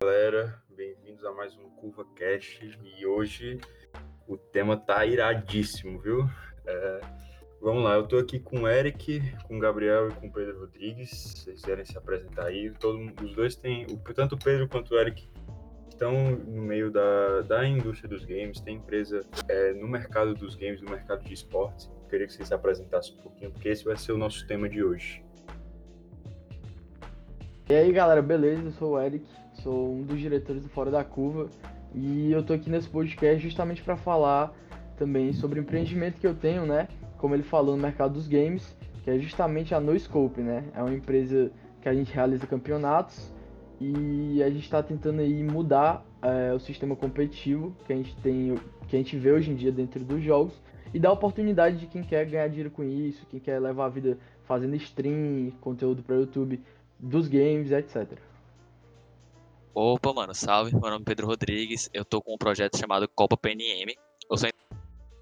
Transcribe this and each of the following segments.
Galera, bem-vindos a mais um Curva Cash e hoje o tema tá iradíssimo, viu? É, vamos lá, eu tô aqui com o Eric, com o Gabriel e com o Pedro Rodrigues. Vocês quiserem se apresentar aí, todo, os dois têm, tanto o Pedro quanto o Eric estão no meio da, da indústria dos games, tem empresa é, no mercado dos games, no mercado de esportes. Eu queria que vocês se apresentassem um pouquinho, porque esse vai ser o nosso tema de hoje. E aí galera, beleza? Eu sou o Eric, sou um dos diretores do Fora da Curva e eu tô aqui nesse podcast justamente para falar também sobre o empreendimento que eu tenho, né? Como ele falou no mercado dos games, que é justamente a NoScope, né? É uma empresa que a gente realiza campeonatos e a gente está tentando aí mudar é, o sistema competitivo que a gente tem, que a gente vê hoje em dia dentro dos jogos e dar oportunidade de quem quer ganhar dinheiro com isso, quem quer levar a vida fazendo stream, conteúdo para YouTube dos games, etc. Opa, mano, salve. Meu nome é Pedro Rodrigues. Eu tô com um projeto chamado Copa PNM. Eu sou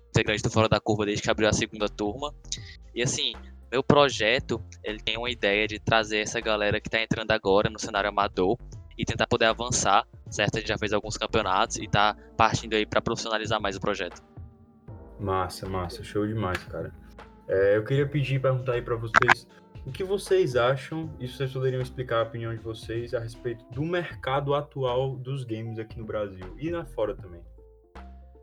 integrante do Fora da Curva desde que abriu a segunda turma. E assim, meu projeto, ele tem uma ideia de trazer essa galera que está entrando agora no cenário amador e tentar poder avançar, certo? A gente já fez alguns campeonatos e tá partindo aí para profissionalizar mais o projeto. Massa, massa, show demais, cara. É, eu queria pedir, perguntar aí para vocês o que vocês acham, e vocês poderiam explicar a opinião de vocês a respeito do mercado atual dos games aqui no Brasil e lá fora também.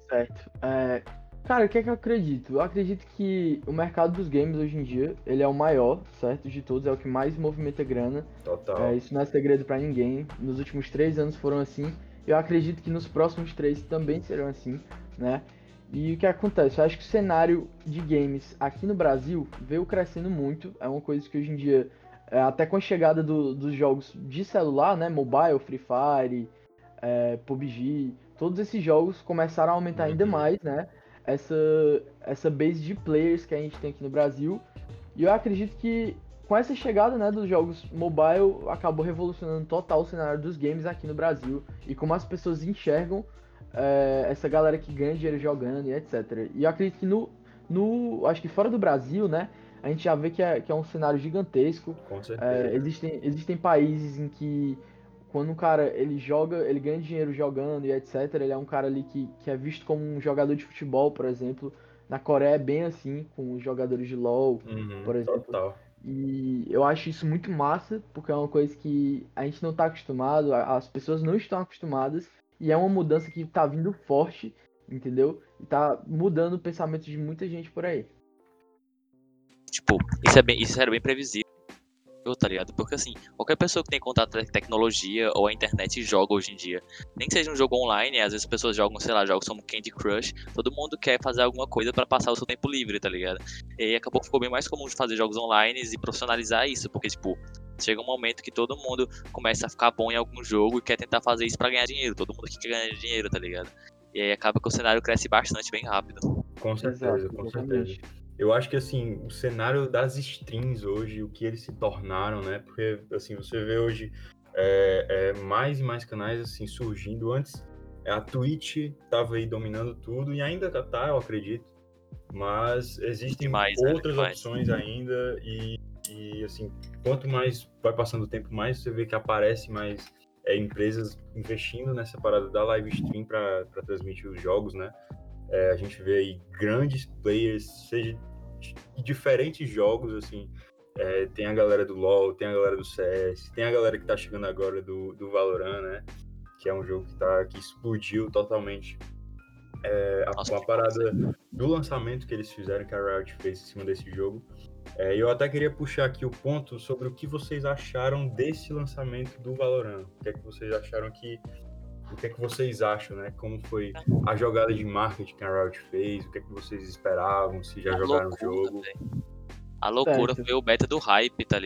Certo. É, Cara, o que é que eu acredito? Eu acredito que o mercado dos games hoje em dia, ele é o maior, certo? De todos, é o que mais movimenta grana. Total. É, isso não é segredo para ninguém. Nos últimos três anos foram assim. Eu acredito que nos próximos três também serão assim, né? E o que acontece? Eu acho que o cenário de games aqui no Brasil veio crescendo muito. É uma coisa que hoje em dia, é, até com a chegada do, dos jogos de celular, né? Mobile, Free Fire, é, PUBG, todos esses jogos começaram a aumentar ainda uhum. mais, né? essa, essa base de players que a gente tem aqui no Brasil. E eu acredito que com essa chegada né, dos jogos mobile, acabou revolucionando total o cenário dos games aqui no Brasil e como as pessoas enxergam é, essa galera que ganha dinheiro jogando e etc. E eu acredito que no, no. Acho que fora do Brasil, né? A gente já vê que é, que é um cenário gigantesco. Com certeza. É, existem, existem países em que quando um cara ele joga, ele ganha dinheiro jogando e etc, ele é um cara ali que, que é visto como um jogador de futebol, por exemplo. Na Coreia é bem assim, com os jogadores de LoL, uhum, por exemplo. Total. E eu acho isso muito massa, porque é uma coisa que a gente não está acostumado, as pessoas não estão acostumadas, e é uma mudança que está vindo forte, entendeu? E tá mudando o pensamento de muita gente por aí. Tipo, isso, é bem, isso era bem previsível tá ligado? Porque assim, qualquer pessoa que tem contato com tecnologia ou a internet joga hoje em dia. Nem que seja um jogo online, às vezes as pessoas jogam, sei lá, jogos como Candy Crush, todo mundo quer fazer alguma coisa para passar o seu tempo livre, tá ligado? E aí acabou que ficou bem mais comum de fazer jogos online e profissionalizar isso, porque tipo, chega um momento que todo mundo começa a ficar bom em algum jogo e quer tentar fazer isso para ganhar dinheiro. Todo mundo quer ganhar dinheiro, tá ligado? E aí acaba que o cenário cresce bastante, bem rápido. Com certeza, com certeza. Eu acho que assim, o cenário das streams hoje, o que eles se tornaram, né? Porque assim, você vê hoje é, é, mais e mais canais assim surgindo. Antes a Twitch estava aí dominando tudo e ainda tá, eu acredito. Mas existem mais, né, outras opções ainda e, e assim, quanto mais vai passando o tempo, mais você vê que aparece mais é, empresas investindo nessa parada da live stream para transmitir os jogos, né? É, a gente vê aí grandes players, seja de diferentes jogos, assim. É, tem a galera do LoL, tem a galera do CS, tem a galera que tá chegando agora do, do Valorant, né? Que é um jogo que, tá, que explodiu totalmente. É, a, a parada do lançamento que eles fizeram, que a Riot fez em cima desse jogo. É, eu até queria puxar aqui o ponto sobre o que vocês acharam desse lançamento do Valorant. O que é que vocês acharam que o que é que vocês acham, né? Como foi a jogada de marketing que a Riot fez? O que é que vocês esperavam? Se já a jogaram o jogo? Véio. A loucura certo. foi o beta do hype, tá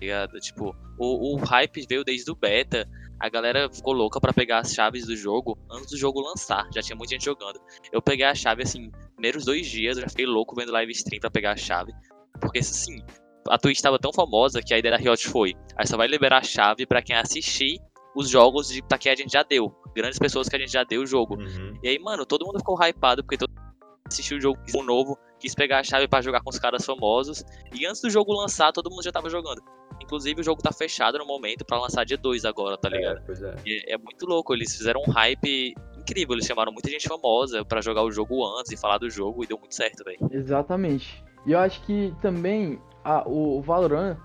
ligado? Tipo, o, o hype veio desde o beta. A galera ficou louca para pegar as chaves do jogo antes do jogo lançar. Já tinha muita gente jogando. Eu peguei a chave, assim, primeiros dois dias, eu já fiquei louco vendo live stream pra pegar a chave. Porque, assim, a Twitch estava tão famosa que a ideia da Riot foi: aí só vai liberar a chave para quem assistir os jogos de, pra que a gente já deu. Grandes pessoas que a gente já deu o jogo. Uhum. E aí, mano, todo mundo ficou hypado porque todo mundo assistiu o jogo novo, quis pegar a chave para jogar com os caras famosos. E antes do jogo lançar, todo mundo já tava jogando. Inclusive, o jogo tá fechado no momento para lançar dia 2 agora, tá ligado? É, pois é. E é muito louco, eles fizeram um hype incrível. Eles chamaram muita gente famosa para jogar o jogo antes e falar do jogo e deu muito certo, velho. Exatamente. E eu acho que também a, o, o Valorant,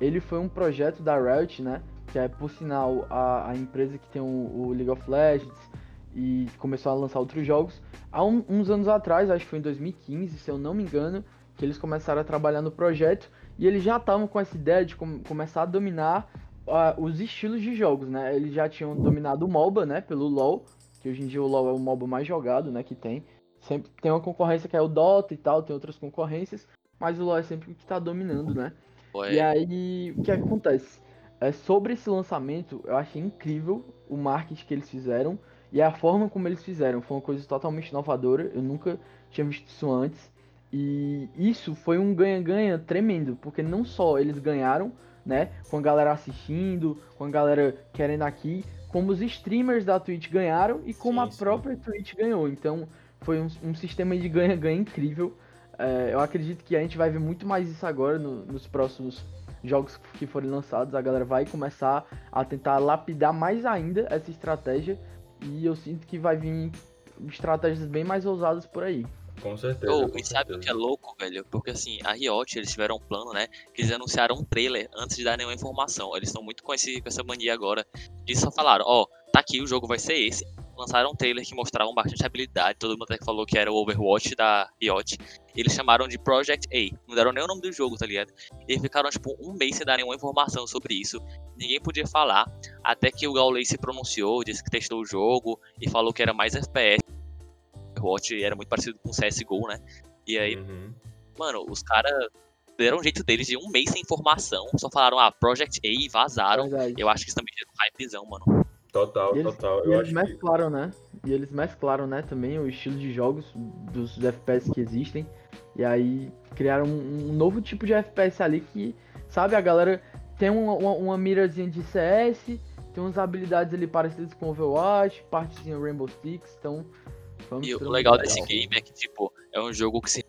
ele foi um projeto da Riot, né? Que é, por sinal, a, a empresa que tem o, o League of Legends e começou a lançar outros jogos. Há um, uns anos atrás, acho que foi em 2015, se eu não me engano, que eles começaram a trabalhar no projeto e eles já estavam com essa ideia de com, começar a dominar uh, os estilos de jogos, né? Eles já tinham dominado o MOBA, né? Pelo LoL, que hoje em dia o LoL é o MOBA mais jogado, né? Que tem. Sempre tem uma concorrência que é o Dota e tal, tem outras concorrências, mas o LoL é sempre o que está dominando, né? Ué. E aí, o que acontece? É, sobre esse lançamento, eu achei incrível o marketing que eles fizeram e a forma como eles fizeram. Foi uma coisa totalmente inovadora, eu nunca tinha visto isso antes. E isso foi um ganha-ganha tremendo, porque não só eles ganharam, né, com a galera assistindo, com a galera querendo aqui, como os streamers da Twitch ganharam e como Sim, a sim. própria Twitch ganhou. Então foi um, um sistema de ganha-ganha incrível. É, eu acredito que a gente vai ver muito mais isso agora no- nos próximos jogos que forem lançados. A galera vai começar a tentar lapidar mais ainda essa estratégia. E eu sinto que vai vir estratégias bem mais ousadas por aí. Com certeza. Oh, com e sabe o que é louco, velho? Porque assim, a Riot, eles tiveram um plano, né? Que eles anunciaram um trailer antes de dar nenhuma informação. Eles estão muito com, esse, com essa mania agora. De só falaram, ó, tá aqui, o jogo vai ser esse. Lançaram um trailer que mostrava bastante habilidade. Todo mundo até que falou que era o Overwatch da Riot. Eles chamaram de Project A. Não deram nem o nome do jogo, tá ligado? E ficaram, tipo, um mês sem dar nenhuma informação sobre isso. Ninguém podia falar. Até que o Gaules se pronunciou, disse que testou o jogo e falou que era mais FPS. Overwatch era muito parecido com CSGO, né? E aí, Uhum. mano, os caras deram um jeito deles de um mês sem informação, só falaram, ah, Project A e vazaram. Verdade. Eu acho que isso também gerou um hypezão, mano. Total, E eles, total. e Eu eles acho que mesclaram, né? E eles mesclaram, né, também o estilo de jogos dos FPS que existem. E aí criaram um, um novo tipo de FPS ali que, sabe, a galera tem uma, uma, uma mirazinha de CS, tem umas habilidades ali parecidas com Overwatch, partezinha Rainbow Six, então. Vamos E o legal. desse game é que, tipo, é um jogo que se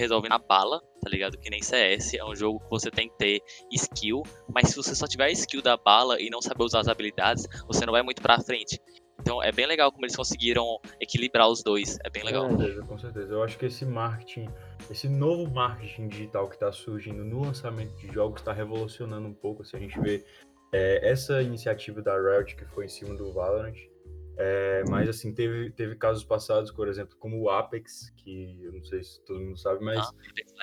resolve na bala, tá ligado? Que nem CS, é um jogo que você tem que ter skill, mas se você só tiver skill da bala e não saber usar as habilidades, você não vai muito pra frente. Então é bem legal como eles conseguiram equilibrar os dois, é bem legal. Com certeza, com certeza. Eu acho que esse marketing, esse novo marketing digital que está surgindo no lançamento de jogos está revolucionando um pouco. Se a gente vê é, essa iniciativa da Riot que foi em cima do Valorant, é, mas assim teve, teve casos passados, por exemplo, como o Apex, que eu não sei se todo mundo sabe, mas Ah,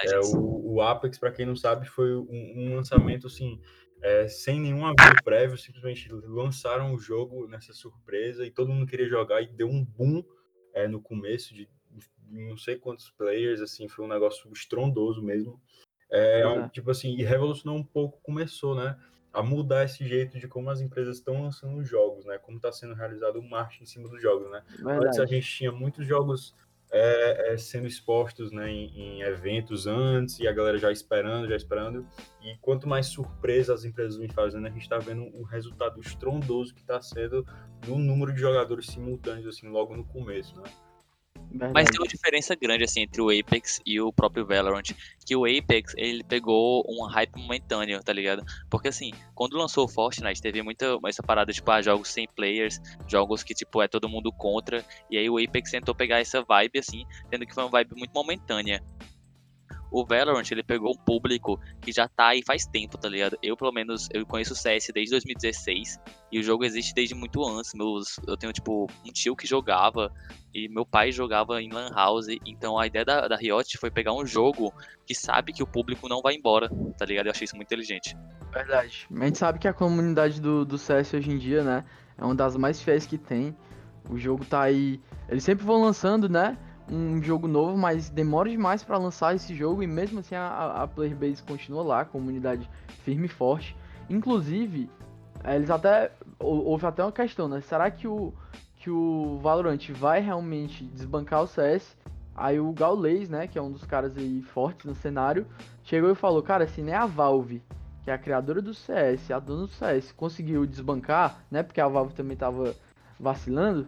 é, o, o Apex, para quem não sabe, foi um, um lançamento assim, é, sem nenhum aviso prévio, simplesmente lançaram o jogo nessa surpresa e todo mundo queria jogar e deu um boom é, no começo de, não sei quantos players, assim, foi um negócio estrondoso mesmo. É, é. tipo assim, e revolucionou um pouco, começou, né, a mudar esse jeito de como as empresas estão lançando os jogos, né, como está sendo realizado o marketing em cima dos jogos, né. Antes a Verdade. gente tinha muitos jogos é, é, sendo expostos né, em, em eventos antes e a galera já esperando, já esperando. E quanto mais surpresa as empresas vêm fazendo, a gente está vendo o resultado estrondoso que está sendo no número de jogadores simultâneos, assim, logo no começo, né? Verdade. Mas tem uma diferença grande assim entre o Apex e o próprio Valorant, que o Apex ele pegou um hype momentâneo, tá ligado? Porque assim, quando lançou o Fortnite, teve muita essa parada tipo, ah, jogos sem players, jogos que tipo é todo mundo contra, e aí o Apex tentou pegar essa vibe assim, tendo que foi uma vibe muito momentânea. O Valorant, ele pegou um público que já tá aí faz tempo, tá ligado? Eu, pelo menos, eu conheço o CS desde 2016 e o jogo existe desde muito antes. Meus, eu tenho, tipo, um tio que jogava e meu pai jogava em Lan House. Então a ideia da, da Riot foi pegar um jogo que sabe que o público não vai embora, tá ligado? Eu achei isso muito inteligente. Verdade. A gente sabe que a comunidade do, do CS hoje em dia, né, é uma das mais fiéis que tem. O jogo tá aí. Eles sempre vão lançando, né? Um jogo novo, mas demora demais pra lançar esse jogo e mesmo assim a, a player base continua lá, a comunidade firme e forte. Inclusive, eh, eles até. hou- Houve até uma questão, né? Será que o, que o Valorant vai realmente desbancar o CS? Aí o Gaules, né, que é um dos caras aí fortes no cenário, chegou e falou, cara, se nem a Valve que é a criadora do CS, a dona do CS, conseguiu desbancar, né? Porque a Valve também tava vacilando.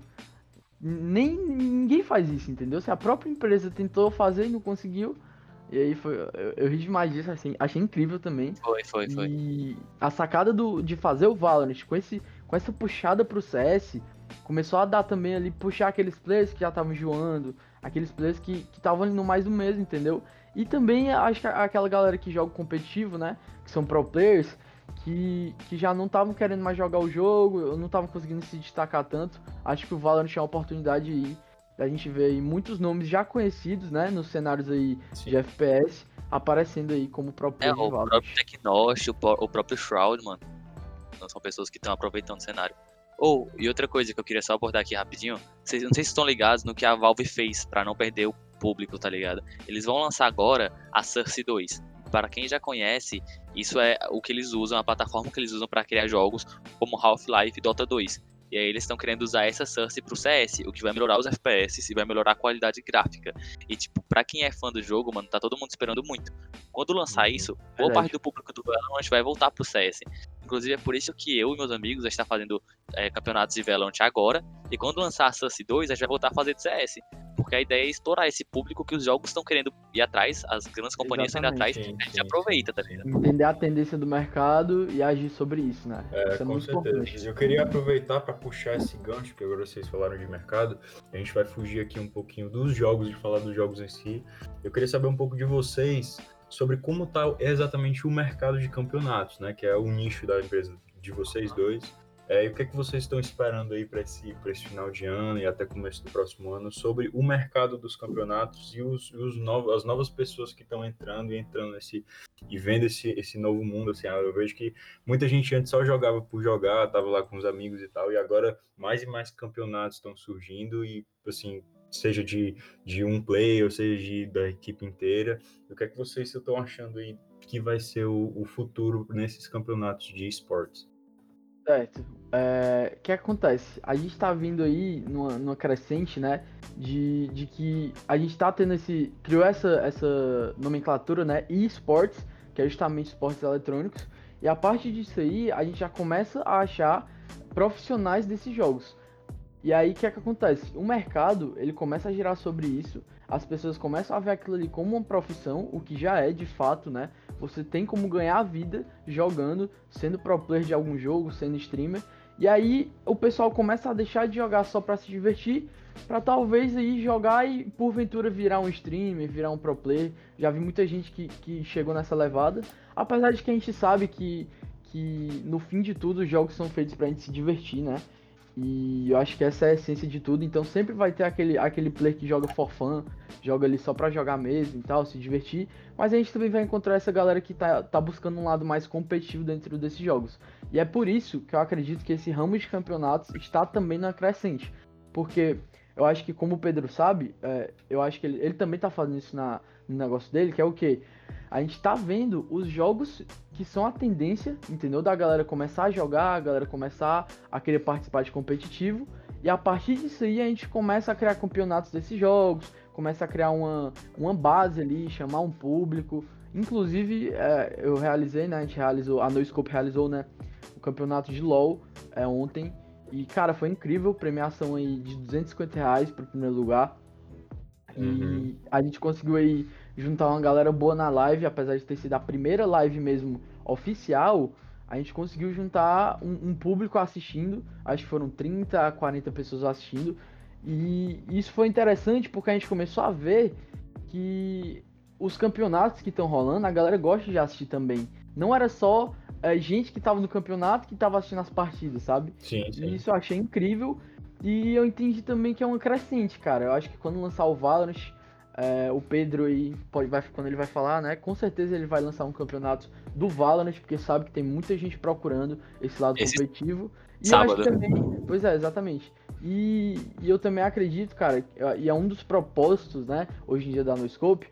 Nem ninguém faz isso, entendeu? Se a própria empresa tentou fazer e não conseguiu, e aí foi. Eu, eu ri demais disso, assim, achei incrível também. Foi, foi, foi. E a sacada do, de fazer o Valorant com, esse, com essa puxada pro CS começou a dar também ali, puxar aqueles players que já estavam joando, aqueles players que estavam ali no mais do mesmo, entendeu? E também acho que aquela galera que joga competitivo, né? Que são pro players, que, que já não estavam querendo mais jogar o jogo, não estavam conseguindo se destacar tanto. Acho que o Valorant tinha uma oportunidade aí da gente ver aí muitos nomes já conhecidos, né, nos cenários aí Sim. de FPS, aparecendo aí como próprio É, o próprio Tecnost, o, o próprio Shroud, mano. Então, são pessoas que estão aproveitando o cenário. Ou, oh, e outra coisa que eu queria só abordar aqui rapidinho, vocês, não sei se estão ligados no que a Valve fez para não perder o público, tá ligado? Eles vão lançar agora a Source 2. Para quem já conhece, isso é o que eles usam, a plataforma que eles usam para criar jogos como Half-Life e Dota 2. E aí eles estão querendo usar essa Source pro CS, o que vai melhorar os FPS e vai melhorar a qualidade gráfica. E tipo, pra quem é fã do jogo, mano, tá todo mundo esperando muito. Quando lançar uhum. isso, boa parte do público do Valorant vai voltar pro CS. Inclusive é por isso que eu e meus amigos já está fazendo é, campeonatos de Valorant agora. E quando lançar a Source 2, a gente vai voltar a fazer de CS. Porque a ideia é estourar esse público que os jogos estão querendo ir atrás, as grandes companhias estão indo atrás, sim, a gente aproveita, tá ligado? Entender a tendência do mercado e agir sobre isso, né? É, isso é com certeza. Importante. Eu queria aproveitar para puxar esse gancho, que agora vocês falaram de mercado. A gente vai fugir aqui um pouquinho dos jogos, de falar dos jogos em si. Eu queria saber um pouco de vocês sobre como está exatamente o mercado de campeonatos, né? Que é o nicho da empresa de vocês dois. É, e o que, é que vocês estão esperando aí para esse, esse final de ano e até começo do próximo ano sobre o mercado dos campeonatos e os, os novos, as novas pessoas que estão entrando e entrando nesse e vendo esse, esse novo mundo? Assim, eu vejo que muita gente antes só jogava por jogar, tava lá com os amigos e tal, e agora mais e mais campeonatos estão surgindo e assim seja de, de um player, seja de, da equipe inteira. O que é que vocês estão achando aí que vai ser o, o futuro nesses campeonatos de esportes? Certo. É, o que acontece? A gente tá vindo aí numa, numa crescente, né? De, de que a gente tá tendo esse. criou essa, essa nomenclatura, né? E-sports, que é justamente esportes eletrônicos. E a partir disso aí, a gente já começa a achar profissionais desses jogos. E aí o que, é que acontece? O mercado ele começa a girar sobre isso, as pessoas começam a ver aquilo ali como uma profissão, o que já é de fato, né? Você tem como ganhar a vida jogando, sendo pro player de algum jogo, sendo streamer. E aí o pessoal começa a deixar de jogar só para se divertir, para talvez aí jogar e porventura virar um streamer, virar um pro player. Já vi muita gente que, que chegou nessa levada. Apesar de que a gente sabe que, que no fim de tudo os jogos são feitos pra gente se divertir, né? E eu acho que essa é a essência de tudo. Então sempre vai ter aquele, aquele player que joga for fun, joga ali só pra jogar mesmo e tal, se divertir. Mas a gente também vai encontrar essa galera que tá, tá buscando um lado mais competitivo dentro desses jogos. E é por isso que eu acredito que esse ramo de campeonatos está também na crescente. Porque eu acho que, como o Pedro sabe, é, eu acho que ele, ele também tá fazendo isso na, no negócio dele, que é o que? A gente tá vendo os jogos que são a tendência, entendeu? Da galera começar a jogar, a galera começar a querer participar de competitivo. E a partir disso aí a gente começa a criar campeonatos desses jogos, começa a criar uma, uma base ali, chamar um público. Inclusive, é, eu realizei, né? A gente realizou, a NoScope realizou, né? O campeonato de LoL é, ontem. E, cara, foi incrível, premiação aí de 250 reais pro primeiro lugar. E uhum. a gente conseguiu aí juntar uma galera boa na live, apesar de ter sido a primeira live mesmo oficial, a gente conseguiu juntar um, um, público assistindo, acho que foram 30 a 40 pessoas assistindo, e isso foi interessante porque a gente começou a ver que os campeonatos que estão rolando, a galera gosta de assistir também. Não era só é, gente que estava no campeonato que estava assistindo as partidas, sabe? Sim, sim. E isso eu achei incrível. E eu entendi também que é uma crescente, cara. Eu acho que quando lançar o Valorant, é, o Pedro aí, pode, vai, quando ele vai falar, né? Com certeza ele vai lançar um campeonato do Valorant, porque sabe que tem muita gente procurando esse lado esse... competitivo. E Sábado. eu acho também. Pois é, exatamente. E, e, eu também acredito, cara, e é um dos propósitos, né, hoje em dia da NoScope,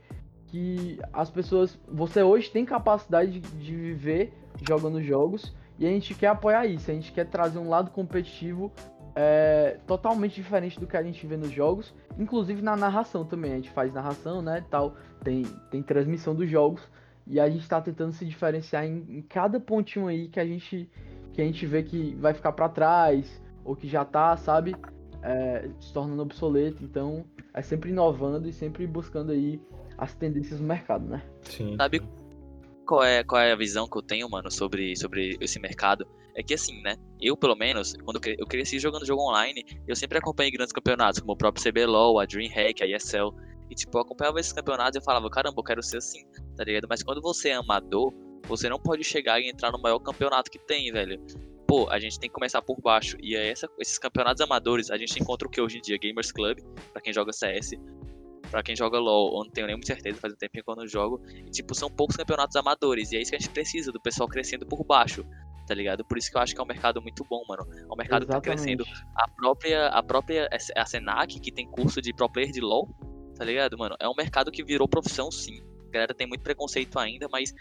que as pessoas. Você hoje tem capacidade de, de viver jogando jogos. E a gente quer apoiar isso, a gente quer trazer um lado competitivo é, totalmente diferente do que a gente vê nos jogos, inclusive na narração também. A gente faz narração, né, tal, tem, tem transmissão dos jogos e a gente está tentando se diferenciar em, em, cada pontinho aí que a gente que a gente vê que vai ficar para trás ou que já tá, sabe? é, se tornando obsoleto, então é sempre inovando e sempre buscando aí as tendências do mercado, né? Sim. Sabe qual é, qual é a visão que eu tenho, mano, sobre, sobre esse mercado? É que assim, né? Eu, pelo menos, quando eu cresci jogando jogo online, eu sempre acompanhei grandes campeonatos, como o próprio CBLOL, a DreamHack, a ESL. E, tipo, eu acompanhava esses campeonatos e eu falava, caramba, eu quero ser assim, tá ligado? Mas quando você é amador, você não pode chegar e entrar no maior campeonato que tem, velho. Pô, a gente tem que começar por baixo. E é essa, esses campeonatos amadores, a gente encontra o que hoje em dia? Gamers Club, para quem joga CS. Pra quem joga LoL, eu não tenho nem muita certeza, faz um tempinho que eu não jogo. E, tipo, são poucos campeonatos amadores. E é isso que a gente precisa, do pessoal crescendo por baixo tá ligado? Por isso que eu acho que é um mercado muito bom, mano. É um mercado Exatamente. que tá crescendo. A própria, a própria a Senac, que tem curso de pro player de LoL, tá ligado, mano? É um mercado que virou profissão, sim. A galera tem muito preconceito ainda, mas,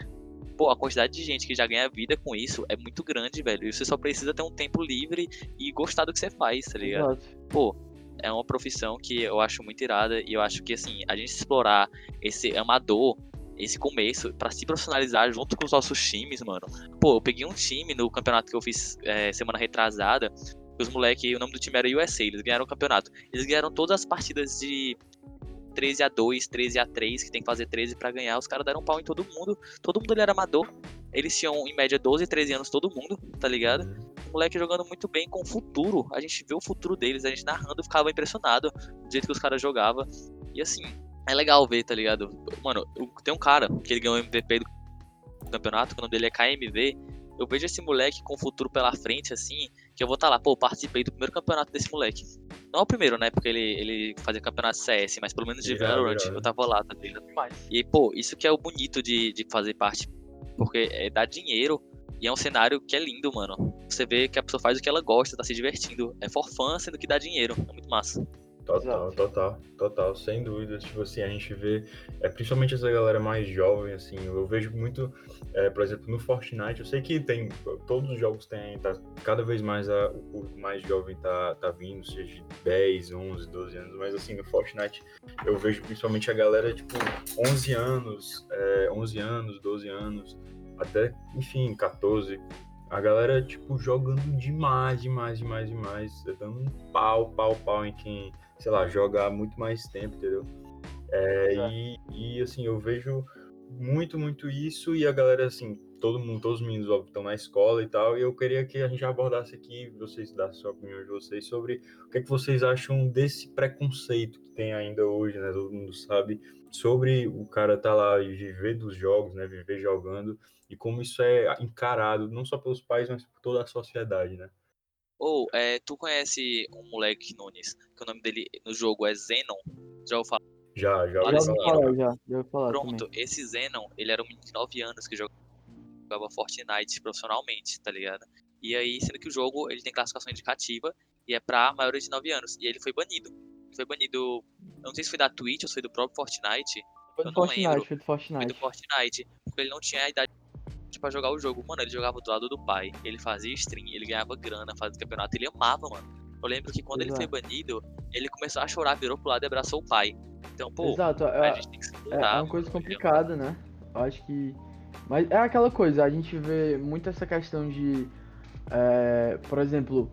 pô, a quantidade de gente que já ganha vida com isso é muito grande, velho. E você só precisa ter um tempo livre e gostar do que você faz, tá ligado? Exato. Pô, é uma profissão que eu acho muito irada e eu acho que, assim, a gente explorar esse amador, esse começo, para se profissionalizar junto com os nossos times, mano. Pô, eu peguei um time no campeonato que eu fiz é, semana retrasada. Os moleques, o nome do time era USA, eles ganharam o campeonato. Eles ganharam todas as partidas de 13 a 2, 13 a 3, que tem que fazer 13 para ganhar. Os caras deram pau em todo mundo. Todo mundo era amador. Eles tinham em média 12, 13 anos todo mundo, tá ligado? O moleque jogando muito bem com o futuro. A gente vê o futuro deles, a gente narrando ficava impressionado do jeito que os caras jogavam. E assim, é legal ver, tá ligado? Mano, tem um cara que ele ganhou o MVP do campeonato, que o nome dele é KMV. Eu vejo esse moleque com o futuro pela frente, assim, que eu vou estar tá lá, pô, participei do primeiro campeonato desse moleque. Não é o primeiro, né? Porque ele, ele fazia campeonato CS, mas pelo menos de yeah, Valorant yeah. eu tava lá, tá ligado? E, pô, isso que é o bonito de, de fazer parte. Porque é dar dinheiro e é um cenário que é lindo, mano. Você vê que a pessoa faz o que ela gosta, tá se divertindo. É for fun, sendo que dá dinheiro. É muito massa. Total, total, total, sem dúvida. Tipo assim, a gente vê, é, principalmente essa galera mais jovem, assim, eu vejo muito, é, por exemplo, no Fortnite, eu sei que tem, todos os jogos têm, tá, cada vez mais a, o público mais jovem tá, tá vindo, seja de 10, 11, 12 anos, mas assim, no Fortnite eu vejo principalmente a galera, tipo, 11 anos, é, 11 anos, 12 anos, até, enfim, 14, a galera, tipo, jogando demais, demais, demais, demais, dando um pau, pau, pau em quem sei lá, jogar muito mais tempo, entendeu? É, e, e, assim, eu vejo muito, muito isso e a galera, assim, todo mundo, todos os meninos óbvio, estão na escola e tal, e eu queria que a gente abordasse aqui, vocês dessem sua opinião de vocês sobre o que é que vocês acham desse preconceito que tem ainda hoje, né, todo mundo sabe, sobre o cara tá lá e viver dos jogos, né, viver jogando, e como isso é encarado, não só pelos pais, mas por toda a sociedade, né? Ou, é, tu conhece um moleque, Nunes, que o nome dele no jogo é Zenon? Já ouviu falar? Já, já ouvi falar. Já, já falar Pronto, também. esse Zenon, ele era um menino de 9 anos que jogava Fortnite profissionalmente, tá ligado? E aí, sendo que o jogo, ele tem classificação indicativa e é pra maiores de 9 anos. E ele foi banido. Foi banido, eu não sei se foi da Twitch ou se foi do próprio Fortnite. Foi do Fortnite, foi do Fortnite. Foi do Fortnite, porque ele não tinha a idade para jogar o jogo. Mano, ele jogava do lado do pai, ele fazia stream, ele ganhava grana, fazia campeonato, ele amava, mano. Eu lembro que quando Exato. ele foi banido, ele começou a chorar, virou pro lado e abraçou o pai. Então, pô, Exato, é, a gente tem que se é, é uma coisa complicada, né? Eu acho que. Mas é aquela coisa, a gente vê muito essa questão de. É, por exemplo,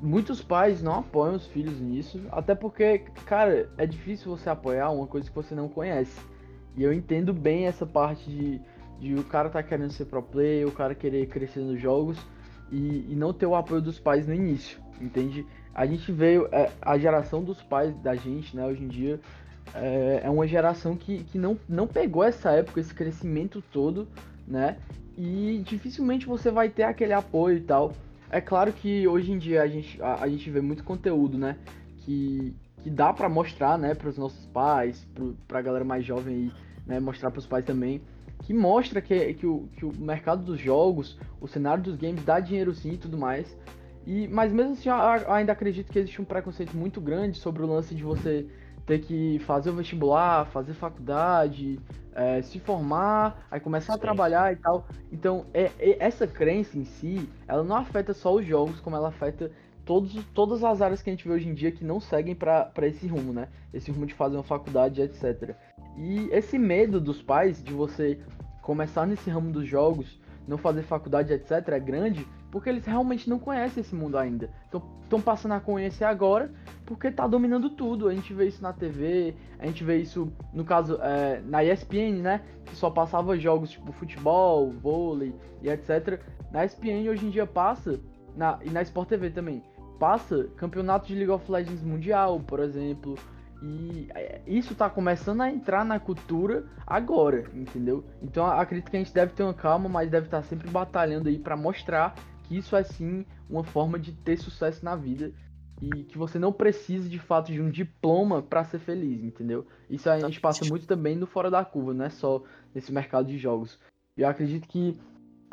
muitos pais não apoiam os filhos nisso, até porque, cara, é difícil você apoiar uma coisa que você não conhece. E eu entendo bem essa parte de de o cara tá querendo ser pro player, o cara querer crescer nos jogos e, e não ter o apoio dos pais no início, entende? A gente veio, é, a geração dos pais da gente, né, hoje em dia, é, é uma geração que, que não, não pegou essa época, esse crescimento todo, né? E dificilmente você vai ter aquele apoio e tal. É claro que hoje em dia a gente, a, a gente vê muito conteúdo, né? Que, que dá para mostrar, né, para os nossos pais, pro, pra galera mais jovem aí, né, mostrar para os pais também que mostra que, que, o, que o mercado dos jogos, o cenário dos games dá dinheiro sim e tudo mais. E, mas mesmo assim, eu ainda acredito que existe um preconceito muito grande sobre o lance de você ter que fazer o vestibular, fazer faculdade, é, se formar, aí começar sim. a trabalhar e tal. Então, é, é, essa crença em si, ela não afeta só os jogos, como ela afeta todos, todas as áreas que a gente vê hoje em dia que não seguem para esse rumo, né? Esse rumo de fazer uma faculdade, etc. E esse medo dos pais de você começar nesse ramo dos jogos, não fazer faculdade, etc., é grande, porque eles realmente não conhecem esse mundo ainda. Estão passando a conhecer agora porque tá dominando tudo. A gente vê isso na TV, a gente vê isso, no caso, é, na ESPN, né? Que só passava jogos tipo futebol, vôlei e etc. Na ESPN hoje em dia passa, na, e na Sport TV também, passa campeonato de League of Legends Mundial, por exemplo. E é, isso tá começando a entrar na cultura agora, entendeu? Então acredito que a gente deve ter uma calma, mas deve estar tá sempre batalhando aí para mostrar que isso é sim uma forma de ter sucesso na vida e que você não precisa de fato de um diploma para ser feliz, entendeu? Isso a gente passa muito também no fora da curva, não é só nesse mercado de jogos. Eu acredito que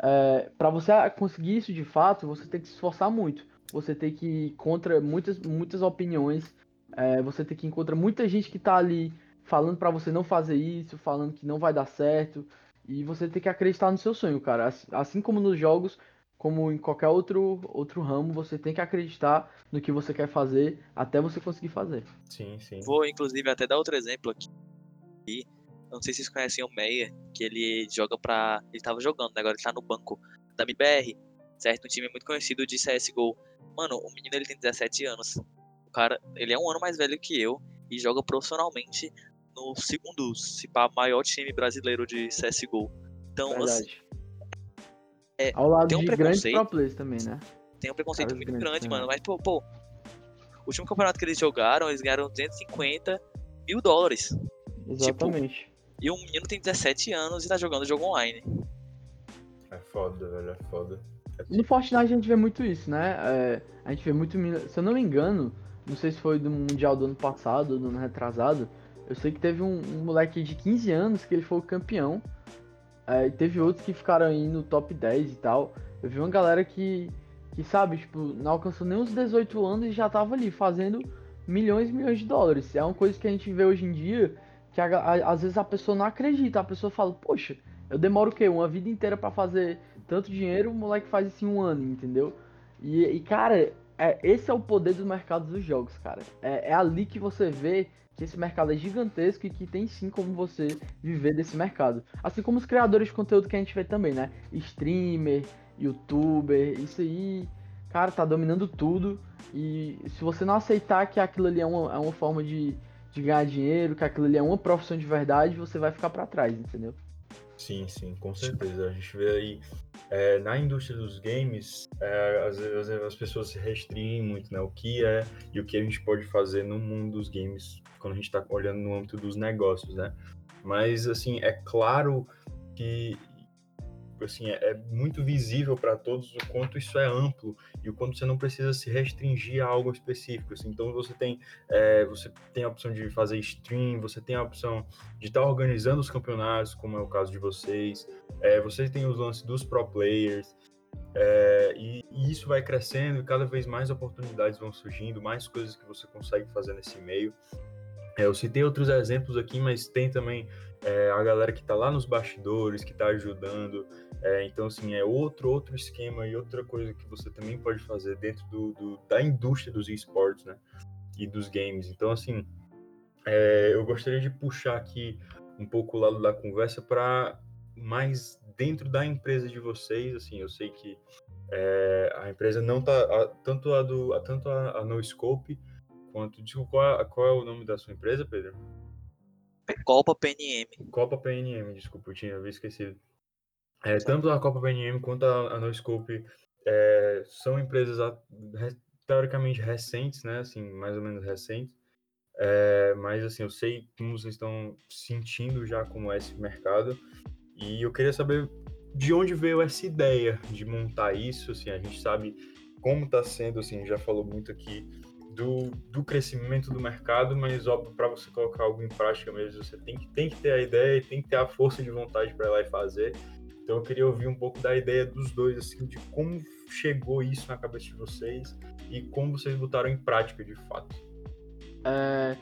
é, para você conseguir isso de fato, você tem que se esforçar muito. Você tem que ir contra muitas, muitas opiniões é, você tem que encontrar muita gente que tá ali falando para você não fazer isso, falando que não vai dar certo. E você tem que acreditar no seu sonho, cara. Assim como nos jogos, como em qualquer outro, outro ramo, você tem que acreditar no que você quer fazer até você conseguir fazer. Sim, sim. Vou, inclusive, até dar outro exemplo aqui. Não sei se vocês conhecem o Meia, que ele joga pra. Ele tava jogando, né? Agora ele tá no banco da MBR, certo? Um time muito conhecido de CSGO. Mano, o menino ele tem 17 anos. O cara, ele é um ano mais velho que eu e joga profissionalmente no segundo, se pá, maior time brasileiro de CSGO. Então, assim, é, Ao lado tem um de preconceito, grandes players também, né? Tem um preconceito muito grande, mano. Mas, pô, pô, o último campeonato que eles jogaram, eles ganharam 250 mil dólares. Exatamente. Tipo, e um menino tem 17 anos e tá jogando jogo online. É foda, velho, é foda. No Fortnite a gente vê muito isso, né? É, a gente vê muito. Se eu não me engano, não sei se foi do Mundial do ano passado do ano retrasado. Eu sei que teve um, um moleque de 15 anos que ele foi o campeão. É, e teve outros que ficaram aí no top 10 e tal. Eu vi uma galera que, que sabe, tipo, não alcançou nem os 18 anos e já tava ali fazendo milhões e milhões de dólares. É uma coisa que a gente vê hoje em dia que a, a, às vezes a pessoa não acredita. A pessoa fala, poxa, eu demoro o quê? Uma vida inteira para fazer tanto dinheiro, o moleque faz isso em um ano, entendeu? E, e cara, é, esse é o poder dos mercados dos jogos, cara. É, é, ali que você vê que esse mercado é gigantesco e que tem sim como você viver desse mercado. Assim como os criadores de conteúdo que a gente vê também, né? Streamer, youtuber, isso aí, cara, tá dominando tudo. E se você não aceitar que aquilo ali é uma, é uma forma de, de ganhar dinheiro, que aquilo ali é uma profissão de verdade, você vai ficar para trás, entendeu? Sim, sim, com certeza. A gente vê aí é, na indústria dos games, é, às vezes as pessoas se restringem muito, né? O que é e o que a gente pode fazer no mundo dos games quando a gente está olhando no âmbito dos negócios, né? Mas, assim, é claro que assim, é, é muito visível para todos o quanto isso é amplo e o quanto você não precisa se restringir a algo específico. Assim. Então você tem, é, você tem a opção de fazer stream, você tem a opção de estar tá organizando os campeonatos, como é o caso de vocês. É, você tem os lances dos pro players. É, e, e, isso vai crescendo e cada vez mais oportunidades vão surgindo, mais coisas que você consegue fazer nesse meio. É, eu citei outros exemplos aqui, mas tem também é, a galera que está lá nos bastidores, que está ajudando. É, então, assim, é outro, outro esquema e outra coisa que você também pode fazer dentro do, do da indústria dos esportes, né? E dos games. Então, assim, é, eu gostaria de puxar aqui um pouco o lado da conversa para mais dentro da empresa de vocês. Assim, eu sei que é, a empresa não tá tanto a do a, tanto a, a No Scope quanto. Desculpa, qual, é, qual é o nome da sua empresa, Pedro? Copa PNM. Copa PNM, desculpa, eu tinha esquecido. É, tanto a Copa PNM quanto a, a NoScope é, são empresas teoricamente recentes, né? Assim, mais ou menos recentes. É, mas assim, eu sei como vocês estão sentindo já como é esse mercado. E eu queria saber de onde veio essa ideia de montar isso. Assim, a gente sabe como está sendo, assim, já falou muito aqui do, do crescimento do mercado, mas óbvio, para você colocar algo em prática mesmo, você tem que, tem que ter a ideia e tem que ter a força de vontade para ir lá e fazer. Então eu queria ouvir um pouco da ideia dos dois, assim, de como chegou isso na cabeça de vocês e como vocês botaram em prática de fato. É,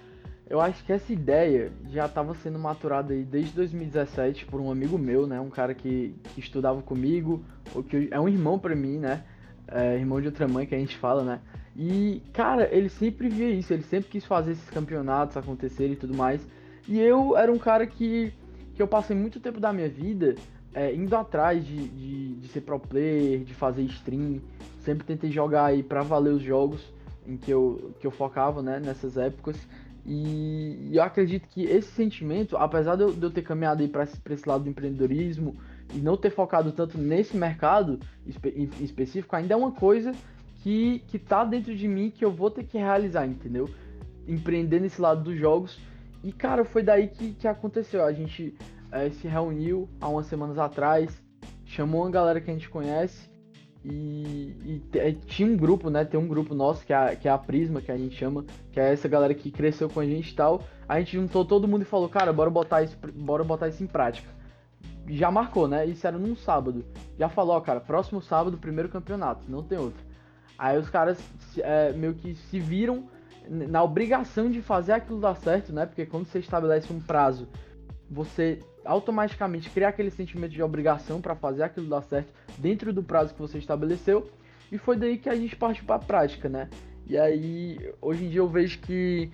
eu acho que essa ideia já estava sendo maturada aí desde 2017 por um amigo meu, né? Um cara que, que estudava comigo, ou que é um irmão para mim, né? É, irmão de outra mãe que a gente fala, né? E, cara, ele sempre via isso, ele sempre quis fazer esses campeonatos acontecerem e tudo mais. E eu era um cara que, que eu passei muito tempo da minha vida é, indo atrás de, de, de ser pro player, de fazer stream. Sempre tentei jogar aí pra valer os jogos em que eu, que eu focava, né, nessas épocas. E, eu acredito que esse sentimento, apesar de eu, de eu ter caminhado aí para esse, esse lado do empreendedorismo e não ter focado tanto nesse mercado espe em específico, ainda é uma coisa que, que tá dentro de mim que eu vou ter que realizar, entendeu? Empreender nesse lado dos jogos. E, cara, foi daí que, que aconteceu. A gente é, se reuniu há umas semanas atrás, chamou uma galera que a gente conhece e, e, e, tinha um grupo, né? Tem um grupo nosso que é, a, que é a Prisma, que a gente chama, que é essa galera que cresceu com a gente e tal. A gente juntou todo mundo e falou, cara, bora botar isso, bora botar isso em prática. Já marcou, né? Isso era num sábado. Já falou, ó, cara, próximo sábado, primeiro campeonato, não tem outro. Aí os caras é, meio que se viram na obrigação de fazer aquilo dar certo, né? Porque quando você estabelece um prazo, você automaticamente cria aquele sentimento de obrigação para fazer aquilo dar certo dentro do prazo que você estabeleceu. E foi daí que a gente partiu para a prática, né? E aí, hoje em dia eu vejo que,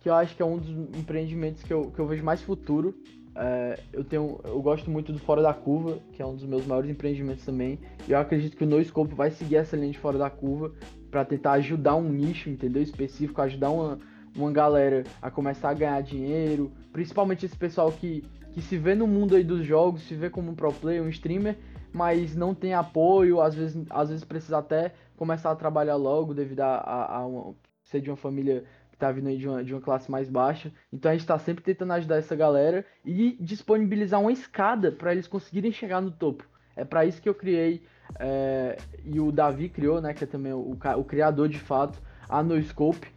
que eu acho que é um dos empreendimentos que eu, que eu vejo mais futuro. É, eu tenho, eu gosto muito do Fora da Curva, que é um dos meus maiores empreendimentos também. E eu acredito que o NoScope vai seguir essa linha de Fora da Curva para tentar ajudar um nicho, entendeu? Específico, ajudar uma, uma galera a começar a ganhar dinheiro, principalmente esse pessoal que, que se vê no mundo aí dos jogos, se vê como um pro player, um streamer, mas não tem apoio, às vezes, às vezes precisa até começar a trabalhar logo devido a, a, a uma, ser de uma família que tá vindo aí de uma, de uma classe mais baixa. Então a gente tá sempre tentando ajudar essa galera e disponibilizar uma escada para eles conseguirem chegar no topo. É para isso que eu criei é, e o Davi criou, né, que é também o, o criador de fato, a NoScope.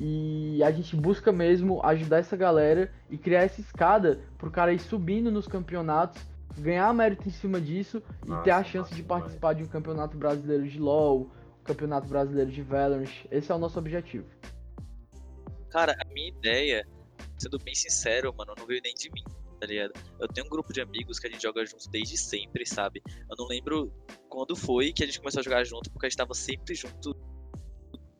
E a gente busca mesmo ajudar essa galera e criar essa escada pro cara ir subindo nos campeonatos, ganhar mérito em cima disso nossa, e ter a chance nossa, de participar de um campeonato brasileiro de LoL, um campeonato brasileiro de Valorant. Esse é o nosso objetivo. Cara, a minha ideia, sendo bem sincero, mano, não veio nem de mim tá ligado? Eu tenho um grupo de amigos que a gente joga junto desde sempre, sabe? Eu não lembro quando foi que a gente começou a jogar junto, porque a gente tava sempre junto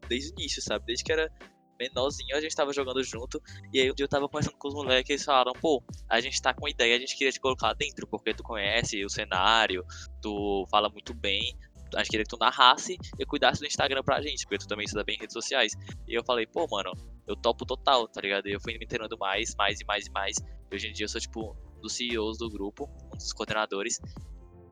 desde o início, sabe? Desde que era menorzinho, a gente tava jogando junto. E aí um dia eu tava conversando com os moleques e eles falaram, pô, a gente tá com ideia, a gente queria te colocar dentro, porque tu conhece o cenário, tu fala muito bem. A gente queria que tu narrasse e cuidasse do Instagram pra gente, porque tu também estuda bem em redes sociais. E eu falei, pô, mano, eu topo total, tá ligado? E eu fui me inteirando mais, mais e mais e mais. E hoje em dia eu sou, tipo, um dos CEOs do grupo, um dos coordenadores.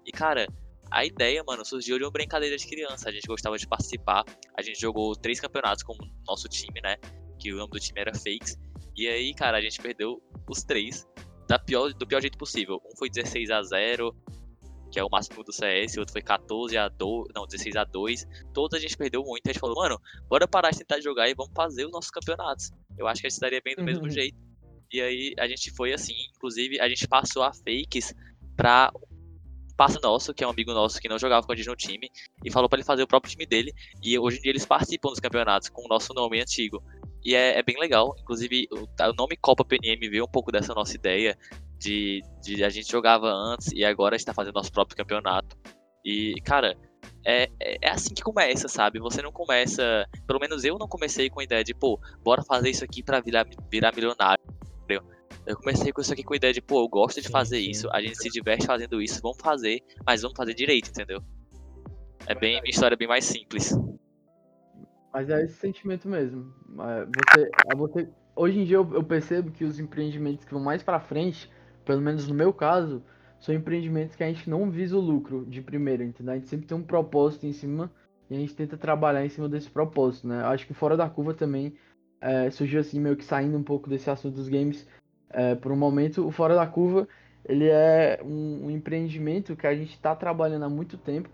E, cara, a ideia, mano, surgiu de uma brincadeira de criança. A gente gostava de participar. A gente jogou três campeonatos com o nosso time, né? Que o nome do time era Fakes. E aí, cara, a gente perdeu os três da pior, do pior jeito possível. Um foi 16 a 0 que é o máximo do CS, o outro foi 14 a 2, não, 16 a 2. Todos a gente perdeu muito. A gente falou, mano, bora parar de tentar jogar e vamos fazer os nossos campeonatos. Eu acho que a gente estaria bem do mesmo uhum. jeito. E aí a gente foi assim, inclusive a gente passou a fakes pra parceiro nosso, que é um amigo nosso que não jogava com a gente no time, e falou para ele fazer o próprio time dele. E hoje em dia eles participam dos campeonatos com o nosso nome antigo. E é, é bem legal. Inclusive, o, o, nome Copa PNM veio um pouco dessa nossa ideia de, de a gente jogava antes e agora a gente tá fazendo nosso próprio campeonato. E, cara, é, é, é assim que começa, sabe? Você não começa. Pelo menos eu não comecei com a ideia de, pô, bora fazer isso aqui pra virar, virar milionário. Eu comecei com isso aqui com a ideia de, pô, eu gosto de fazer isso, a gente se diverte fazendo isso, vamos fazer, mas vamos fazer direito, entendeu? É bem, minha história é bem mais simples. Mas é esse sentimento mesmo. É, você, é você, hoje em dia eu, eu percebo que os empreendimentos que vão mais para frente, pelo menos no meu caso, são empreendimentos que a gente não visa o lucro de primeira, entendeu? A gente sempre tem um propósito em cima e a gente tenta trabalhar em cima desse propósito, né? Acho que fora da curva também é, surgiu assim, meio que saindo um pouco desse assunto dos games, é, por um momento, o Fora da Curva ele é um, um empreendimento que a gente está trabalhando há muito tempo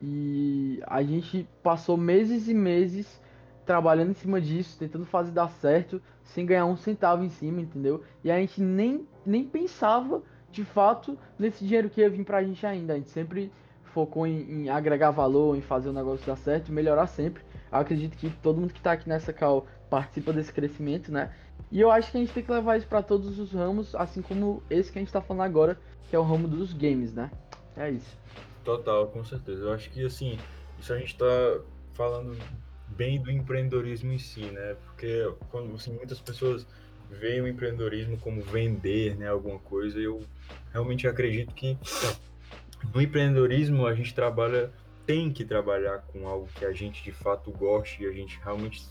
e a gente passou meses e meses trabalhando em cima disso, tentando fazer dar certo, sem ganhar um centavo em cima, entendeu? E a gente nem, nem pensava de fato nesse dinheiro que ia vir pra gente ainda. A gente sempre focou em, em agregar valor, em fazer o negócio dar certo, melhorar sempre. Eu acredito que todo mundo que está aqui nessa call participa desse crescimento, né? E eu acho que a gente tem que levar isso para todos os ramos, assim como esse que a gente tá falando agora, que é o ramo dos games, né? É isso. Total, com certeza. Eu acho que assim, isso a gente tá falando bem do empreendedorismo em si, né? Porque quando assim, muitas pessoas veem o empreendedorismo como vender, né, alguma coisa, eu realmente acredito que no empreendedorismo a gente trabalha, tem que trabalhar com algo que a gente de fato goste e a gente realmente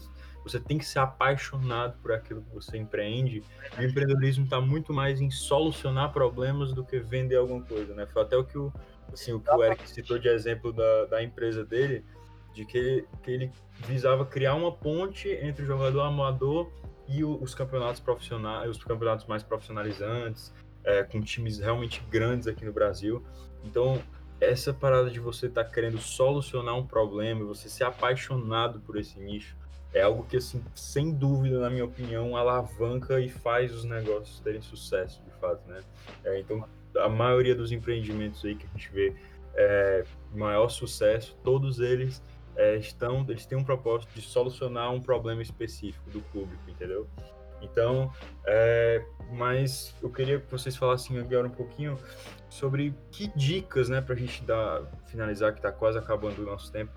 você tem que ser apaixonado por aquilo que você empreende. E o empreendedorismo está muito mais em solucionar problemas do que vender alguma coisa, né? Foi até o que o, assim, o, que o Eric citou de exemplo da, da empresa dele, de que que ele visava criar uma ponte entre o jogador amador e os campeonatos profissionais, os campeonatos mais profissionalizantes, é, com times realmente grandes aqui no Brasil. Então, essa parada de você estar tá querendo solucionar um problema, você ser apaixonado por esse nicho, é algo que, assim, sem dúvida, na minha opinião, alavanca e faz os negócios terem sucesso, de fato, né? É, então, a maioria dos empreendimentos aí que a gente vê é, maior sucesso, todos eles é, estão, eles têm um propósito de solucionar um problema específico do público, entendeu? Então, é, mas eu queria que vocês falassem agora um pouquinho sobre que dicas, né, para a gente dar, finalizar, que está quase acabando o nosso tempo,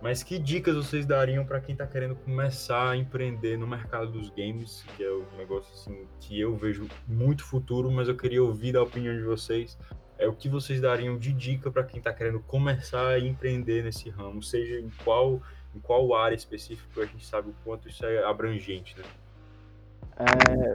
mas que dicas vocês dariam para quem está querendo começar a empreender no mercado dos games, que é um negócio assim que eu vejo muito futuro, mas eu queria ouvir da opinião de vocês. É o que vocês dariam de dica para quem está querendo começar a empreender nesse ramo, seja em qual em qual área específica, a gente sabe o quanto isso é abrangente, né? É,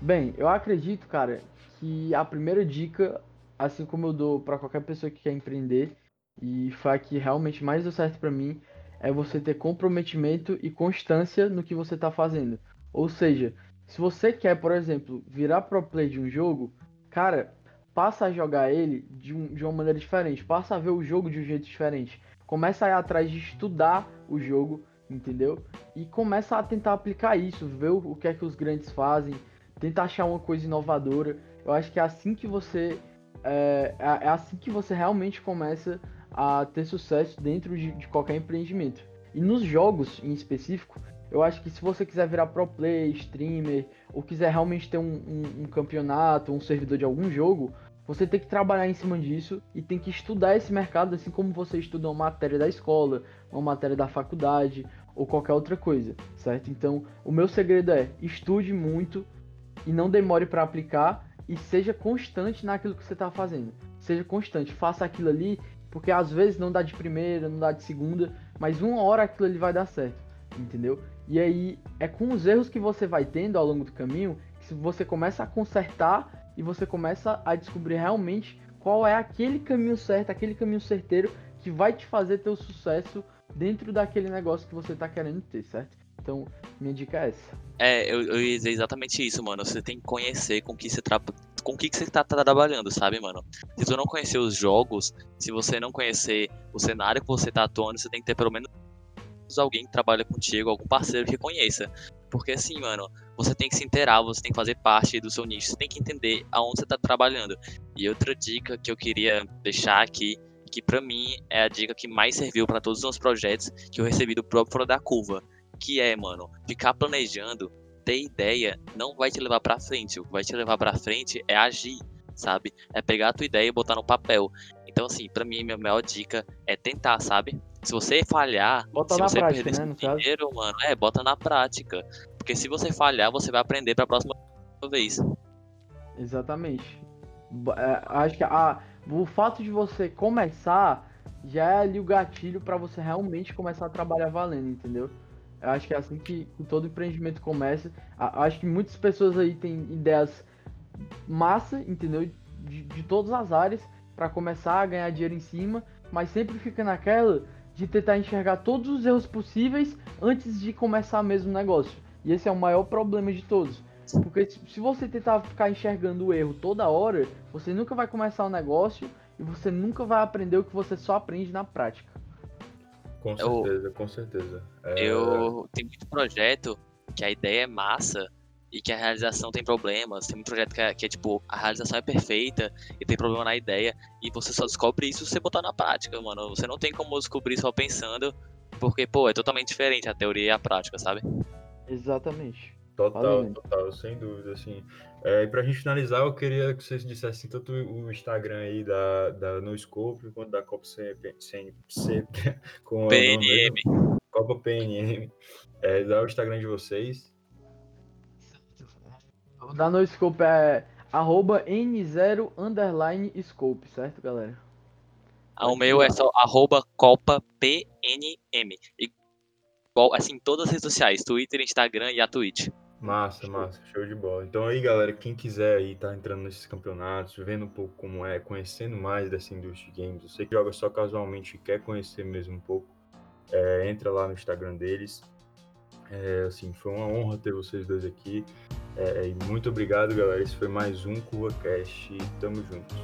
bem, eu acredito, cara, que a primeira dica, assim como eu dou para qualquer pessoa que quer empreender, e foi a que realmente mais deu certo para mim, é você ter comprometimento e constância no que você está fazendo. Ou seja, se você quer, por exemplo, virar pro play de um jogo, cara, passa a jogar ele de, um, de uma maneira diferente, passa a ver o jogo de um jeito diferente. Começa a ir atrás de estudar o jogo, entendeu? E começa a tentar aplicar isso, ver o, o que é que os grandes fazem, tenta achar uma coisa inovadora. Eu acho que é assim que você é, é, é assim que você realmente começa a ter sucesso dentro de, de, qualquer empreendimento. E nos jogos em específico, eu acho que se você quiser virar pro player, streamer, ou quiser realmente ter um, um, um, campeonato, um servidor de algum jogo, você tem que trabalhar em cima disso e tem que estudar esse mercado, assim como você estuda uma matéria da escola, uma matéria da faculdade ou qualquer outra coisa, certo? Então, o meu segredo é estude muito e não demore para aplicar e seja constante naquilo que você está fazendo. Seja constante, faça aquilo ali porque às vezes não dá de primeira, não dá de segunda, mas uma hora aquilo ali vai dar certo, entendeu? E aí é com os erros que você vai tendo ao longo do caminho que você começa a consertar e você começa a descobrir realmente qual é aquele caminho certo, aquele caminho certeiro que vai te fazer ter o sucesso dentro daquele negócio que você está querendo ter, certo? Então, minha dica é essa. É, eu, eu ia dizer exatamente isso, mano. Você tem que conhecer com que você trabalha com que, que você tá, tá, trabalhando, sabe, mano? Se tu não conhecer os jogos, se você não conhecer o cenário que você tá atuando, você tem que ter pelo menos alguém que trabalha contigo, algum parceiro que conheça. Porque assim, mano, você tem que se inteirar, você tem que fazer parte do seu nicho, você tem que entender aonde você tá trabalhando. E outra dica que eu queria deixar aqui, que para mim é a dica que mais serviu para todos os meus projetos que eu recebi do próprio Fora da Curva, que é, mano, ficar planejando ter ideia não vai te levar para frente. O que vai te levar para frente é agir, sabe? É pegar a tua ideia e botar no papel. Então, assim, para mim, minha maior dica é tentar, sabe? Se você falhar, bota se na você prática, perder né, seu dinheiro, caso? mano, é, bota na prática. Porque se você falhar, você vai aprender pra próxima vez. Exatamente. É, acho que a, o fato de você começar já é ali o gatilho para você realmente começar a trabalhar valendo, entendeu? Eu acho que é assim que, que todo empreendimento começa. acho que muitas pessoas aí têm ideias massa, entendeu? De, de todas as áreas para começar a ganhar dinheiro em cima, mas sempre fica naquela de tentar enxergar todos os erros possíveis antes de começar mesmo o negócio. E esse é o maior problema de todos. Porque se você tentar ficar enxergando o erro toda hora, você nunca vai começar o negócio e você nunca vai aprender o que você só aprende na prática. Com certeza, eu, com certeza. É... Eu tenho muito projeto que a ideia é massa e que a realização tem problemas. Tem um projeto que é, que é, tipo, a realização é perfeita e tem problema na ideia. E você só descobre isso se você botar na prática, mano. Você não tem como descobrir só pensando, porque, pô, é totalmente diferente a teoria e a prática, sabe? Exatamente. Total, total, sem dúvida, assim. É, e pra gente finalizar, eu queria que vocês dissessem tanto o Instagram aí da, da NoScope quanto da Copa CNP, CNP com PNM. Copa PNM. É, dá o Instagram de vocês. O da NoScope é arroba N0 underline scope, certo, galera? Ah, o meu é só arroba CopaPNM. Igual, assim, todas as redes sociais, Twitter, Instagram e a Twitch. Massa, massa, show de bola. Então aí, galera, quem quiser aí tá entrando nesses campeonatos, vendo um pouco como é, conhecendo mais dessa indústria de games, você que joga só casualmente e quer conhecer mesmo um pouco, é, entra lá no Instagram deles. É, assim, foi uma honra ter vocês dois aqui. É, muito obrigado, galera. Esse foi mais um CurvaCast. Tamo juntos.